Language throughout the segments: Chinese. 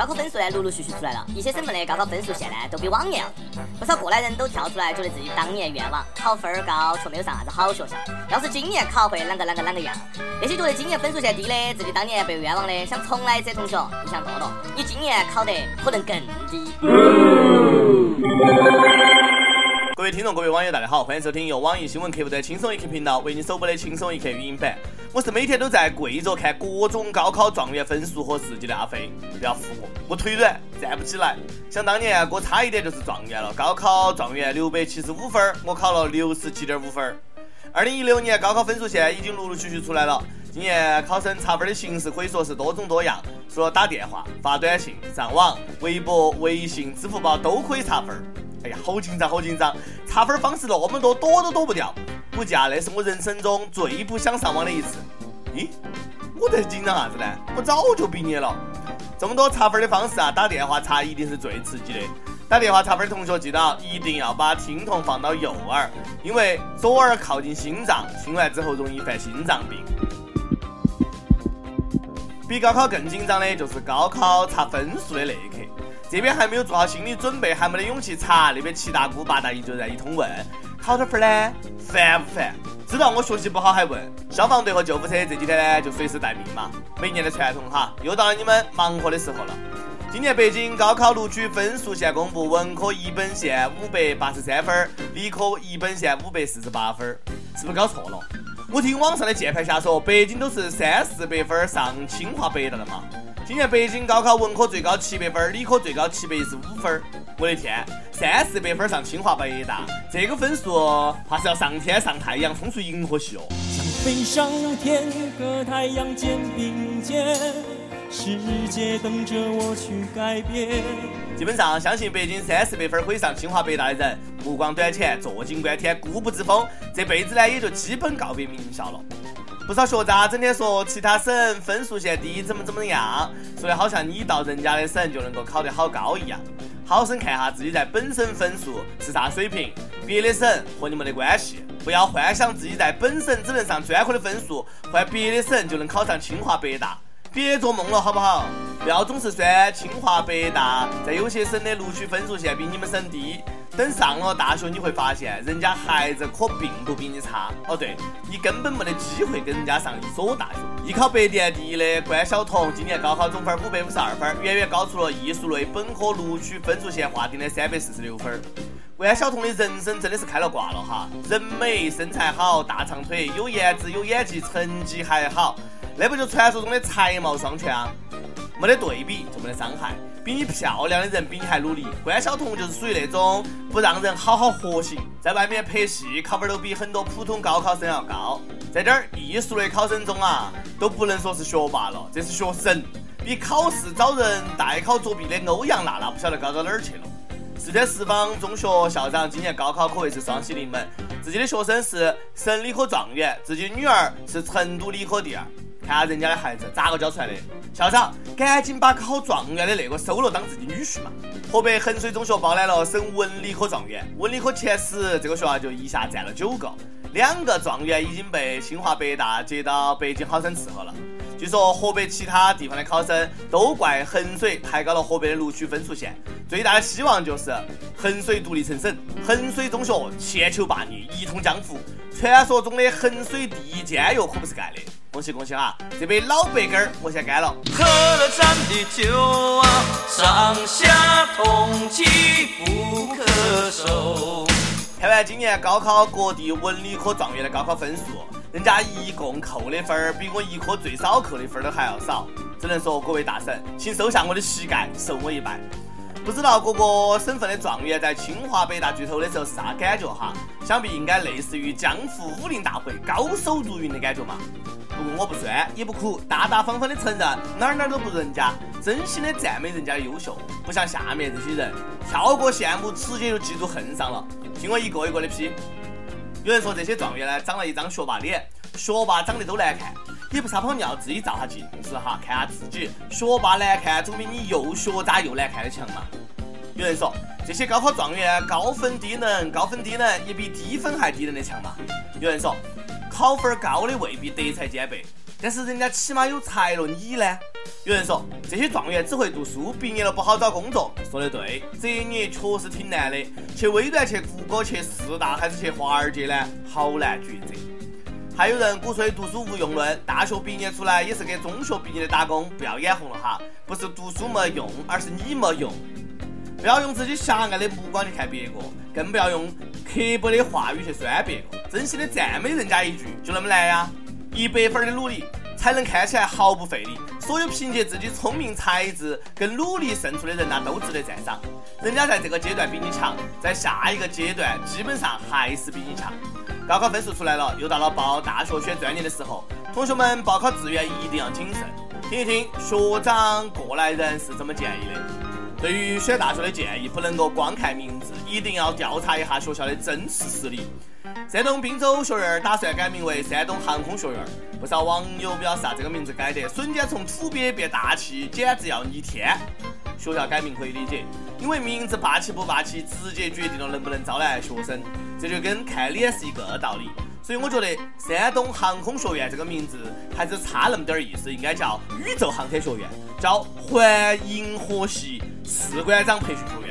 高考分数呢陆陆续续出来了，一些省份的高考分数线呢都比往年要低，不少过来人都跳出来，觉得自己当年冤枉考分儿高，却没有上啥子好学校。要是今年考会啷个啷个啷个样？那些觉得今年分数线低的，自己当年被冤枉的，想重来者同学，你想多了，你今年考得可能更低。各位听众，各位网友，大家好，欢迎收听由网易新闻客户端轻松一刻频道为你首播的轻松一刻语音版。我是每天都在跪着看各种高考状元分数和事迹的阿飞。不要扶我，我腿软，站不起来。想当年，我差一点就是状元了。高考状元六百七十五分，我考了六十七点五分。二零一六年高考分数线已经陆陆续续出来了。今年考生查分的形式可以说是多种多样，除了打电话、发短信、上网、微博、微信、支付宝都可以查分。哎呀，好紧张，好紧张！查分方式那么多，躲都躲不掉。估计啊，那是我人生中最不想上网的一次。咦，我在紧张啥子呢？我早就毕业了。这么多查分的方式啊，打电话查一定是最刺激的。打电话查分的同学记得一定要把听筒放到右耳，因为左耳靠近心脏，听完之后容易犯心脏病。比高考更紧张的就是高考查分数的那一刻。这边还没有做好心理准备，还没得勇气查，那边七大姑八大姨就在一通问，考多分呢？烦不烦？知道我学习不好还问。消防队和救护车这几天呢就随时待命嘛，每年的传统哈，又到了你们忙活的时候了。今年北京高考录取分数线公布，文科一本线五百八十三分，理科一本线五百四十八分，是不是搞错了？我听网上的键盘侠说，北京都是三四百分上清华北大的嘛。今年北京高考文科最高七百分，理科最高七百一十五分。我的天，三四百分上清华北大，这个分数怕是要上天上太阳冲出银河系哦。想飞上天和太阳肩并肩，世界等着我去改变。基本上，相信北京三四百分可以上清华北大的人，目光短浅，坐井观天，固步自封，这辈子呢也就基本告别名校了。不少学渣整天说其他省分数线低怎么怎么样，说的好像你到人家的省就能够考得好高一样。好生看下自己在本省分数是啥水平，别的省和你没得关系。不要幻想自己在本省只能上专科的分数，换别的省就能考上清华北大，别做梦了好不好？不要总是说清华北大在有些省的录取分数线比你们省低。等上了大学，你会发现人家孩子可并不比你差。哦，对你根本没得机会跟人家上一所大学。艺考北电第一的关晓彤，今年高考总分五百五十二分，远远高出了艺术类本科录取分数线划定的三百四十六分。关晓彤的人生真的是开了挂了哈，人美身材好，大长腿，有颜值有演技，成绩还好，那不就传说中的才貌双全啊？没得对比就没得伤害。比你漂亮的人比你还努力，关晓彤就是属于那种不让人好好活行，在外面拍戏考分都比很多普通高考生要高。在这儿艺术类考生中啊，都不能说是学霸了，这是学神，比考试找人代考作弊的欧阳娜娜不晓得高到哪儿去了。四川十坊中学校长今年高考可谓是双喜临门，自己的学生是省理科状元，自己女儿是成都理科第二。看下人家的孩子咋个教出来的？校长赶紧把考状元的那个收了当自己女婿嘛！河北衡水中学包揽了省文理科状元，文理科前十，这个学校就一下占了九个，两个状元已经被清华北大接到北京好生伺候了。据说河北其他地方的考生都怪衡水抬高了河北的录取分数线，最大的希望就是衡水独立成省，衡水中学千秋霸业，一统江湖。传说中的衡水第一监狱可不是盖的。恭喜恭喜啊！这杯老白干儿我先干了。喝了咱的酒啊，上下同气不可收。看完今年高考各地文理科状元的高考分数，人家一共扣的分儿比我一科最少扣的分儿都还要少，只能说各位大神，请收下我的膝盖，受我一拜。不知道各个省份的状元在清华北大巨头的时候是啥感觉哈？想必应该类似于江湖武林大会高手如云的感觉嘛。不过我不酸也不苦，大大方方的承认哪儿哪儿都不如人家，真心的赞美人家的优秀，不像下面这些人跳过羡慕，直接就嫉妒恨上了。听我一个一个的批。有人说这些状元呢长了一张学霸脸，学霸长得都难看，也不撒泡尿，自己照下镜子哈，看下自己，学霸难看总比你又学渣又难看的强嘛。有人说这些高考状元高分低能，高分低能也比低分还低能的强嘛。有人说。考分高的未必德才兼备，但是人家起码有才了，你呢？有人说这些状元只会读书，毕业了不好找工作。说得对，择业确实挺难的。去微软、去谷歌、去四大还是去华尔街呢？好难抉择。还有人鼓吹读书无用论，大学毕业出来也是给中学毕业的打工，不要眼红了哈。不是读书没用，而是你没用。不要用自己狭隘的目光去看别个，更不要用刻薄的话语去酸别个。真心的赞美人家一句，就那么难呀？一百分的努力才能看起来毫不费力。所有凭借自己聪明才智跟努力胜出的人呐，都值得赞赏。人家在这个阶段比你强，在下一个阶段基本上还是比你强。高考分数出来了，又到了报大学选专业的时候，同学们报考志愿一定要谨慎，听一听学长过来人是怎么建议的。对于选大学的建议，不能够光看名字，一定要调查一下学校的真实实力。山东滨州学院打算改名为山东航空学院，不少网友表示啊，这个名字改得瞬间从土鳖变大气，简直要逆天。学校改名可以理解，因为名字霸气不霸气，直接决定了能不能招来学生，这就跟看脸是一个道理。所以我觉得山东航空学院这个名字还是差那么点儿意思，应该叫宇宙航天学院，叫环银河系士官长培训学院。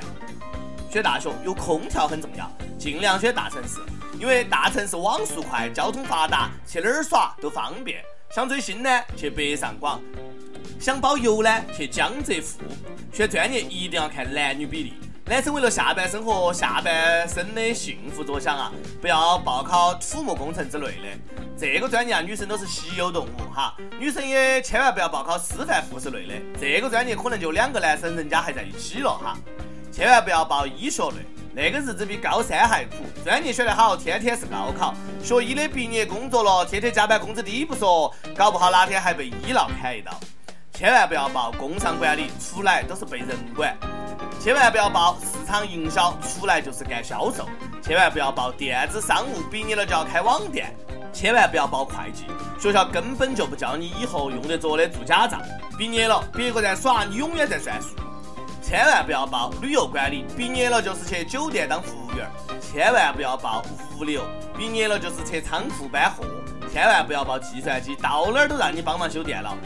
选大学有空调很重要，尽量选大城市，因为大城市网速快，交通发达，去哪儿耍都方便。想追星呢，去北上广；想包邮呢，去江浙沪。选专业一定要看男女比例。男生为了下半生和下半生的幸福着想啊，不要报考土木工程之类的。这个专业啊，女生都是稀有动物哈。女生也千万不要报考师范护士类的，这个专业可能就两个男生，人家还在一起了哈。千万不要报医学类，那个日子比高三还苦。专业选得好，天天是高考。学医的毕业工作了，天天加班，工资低不说，搞不好哪天还被医闹砍一刀。千万不要报工商管理，出来都是被人管。千万不要报市场营销，出来就是干销售；千万不要报电子商务，毕业了就要开网店；千万不要报会计，学校根本就不教你以后用得着的做假账。毕业了，别个在耍，你永远在算数。千万不要报旅游管理，毕业了就是去酒店当服务员；千万不要报物流，毕业了就是去仓库搬货；千万不要报计算机，到哪儿都让你帮忙修电脑。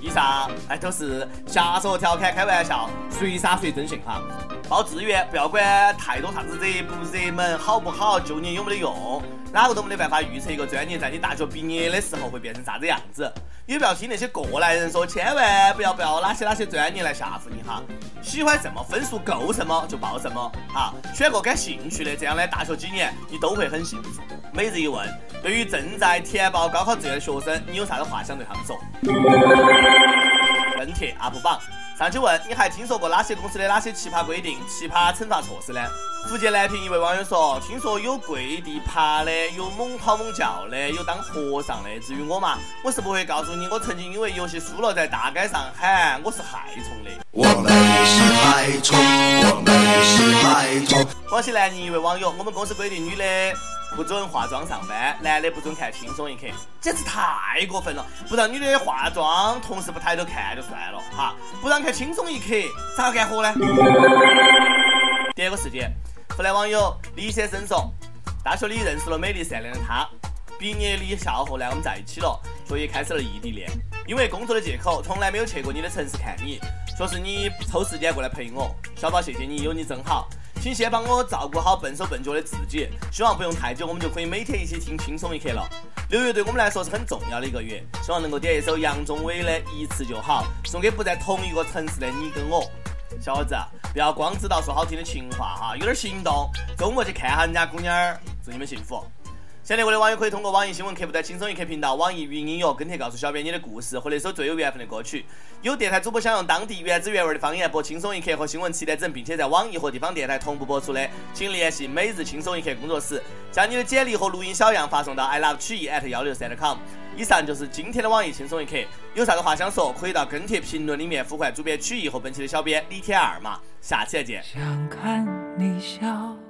以上哎都是瞎说调侃开玩笑，随啥随真信哈。报志愿不要管太多啥子热不热门好不好，就你有没得用，哪个都没得办法预测一个专业在你大学毕业的时候会变成啥子样子。也不要听那些过来人说，千万不要不要哪些哪些专业来吓唬你哈。喜欢什么分数够什么就报什么哈，选个感兴趣的，这样的大学几年你都会很幸福。每日一问，对于正在填报高考志愿的学生，你有啥子话想对他们说？跟帖 UP 榜。上期问你还听说过哪些公司的哪些奇葩规定、奇葩惩罚措施呢？福建南平一位网友说：“听说有跪地爬的，有猛跑猛叫的，有当和尚的。至于我嘛，我是不会告诉你，我曾经因为游戏输了，在大街上喊我是害虫的。”我们是害虫，我们是害虫。广西南宁一位网友：“我们公司规定女的。”不准化妆上班，男的不准看轻松一刻，简直太过分了！不让女的化妆，同事不抬头看就算了哈，不让看轻松一刻，咋个干活呢？第二个事件，湖南网友李先生说，大学里认识了美丽善良的她，毕业离校后呢，我们在一起了，所以开始了异地恋，因为工作的借口，从来没有去过你的城市看你，说是你抽时间过来陪我，小宝谢谢你，有你真好。请先帮我照顾好笨手笨脚的自己，希望不用太久，我们就可以每天一起听轻松一刻了。六月对我们来说是很重要的一个月，希望能够点一首杨宗纬的《一次就好》，送给不在同一个城市的你跟我。小伙子，不要光知道说好听的情话哈，有点行动，周末去看下人家姑娘儿，祝你们幸福。想连我的网友可以通过网易新闻客户端轻松一刻频道、网易云音乐跟帖告诉小编你的故事和那首最有缘分的歌曲。有电台主播想用当地原汁原味的方言播轻松一刻和新闻七点整，并且在网易和地方电台同步播出的，请联系每日轻松一刻工作室，将你的简历和录音小样发送到 i love 曲艺 at 幺六三 com。以上就是今天的网易轻松一刻，有啥子话想说，可以到跟帖评论里面呼唤主编曲艺和本期的小编李天二嘛。下期再见。想看你笑。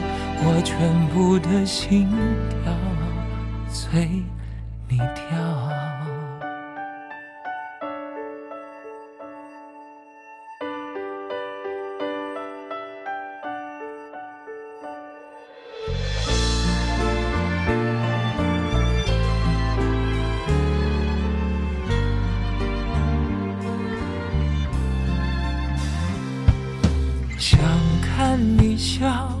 我全部的心跳随你跳？想看你笑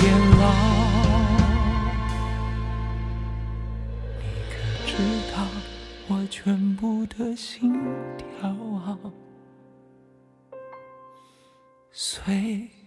全部的心跳啊，随。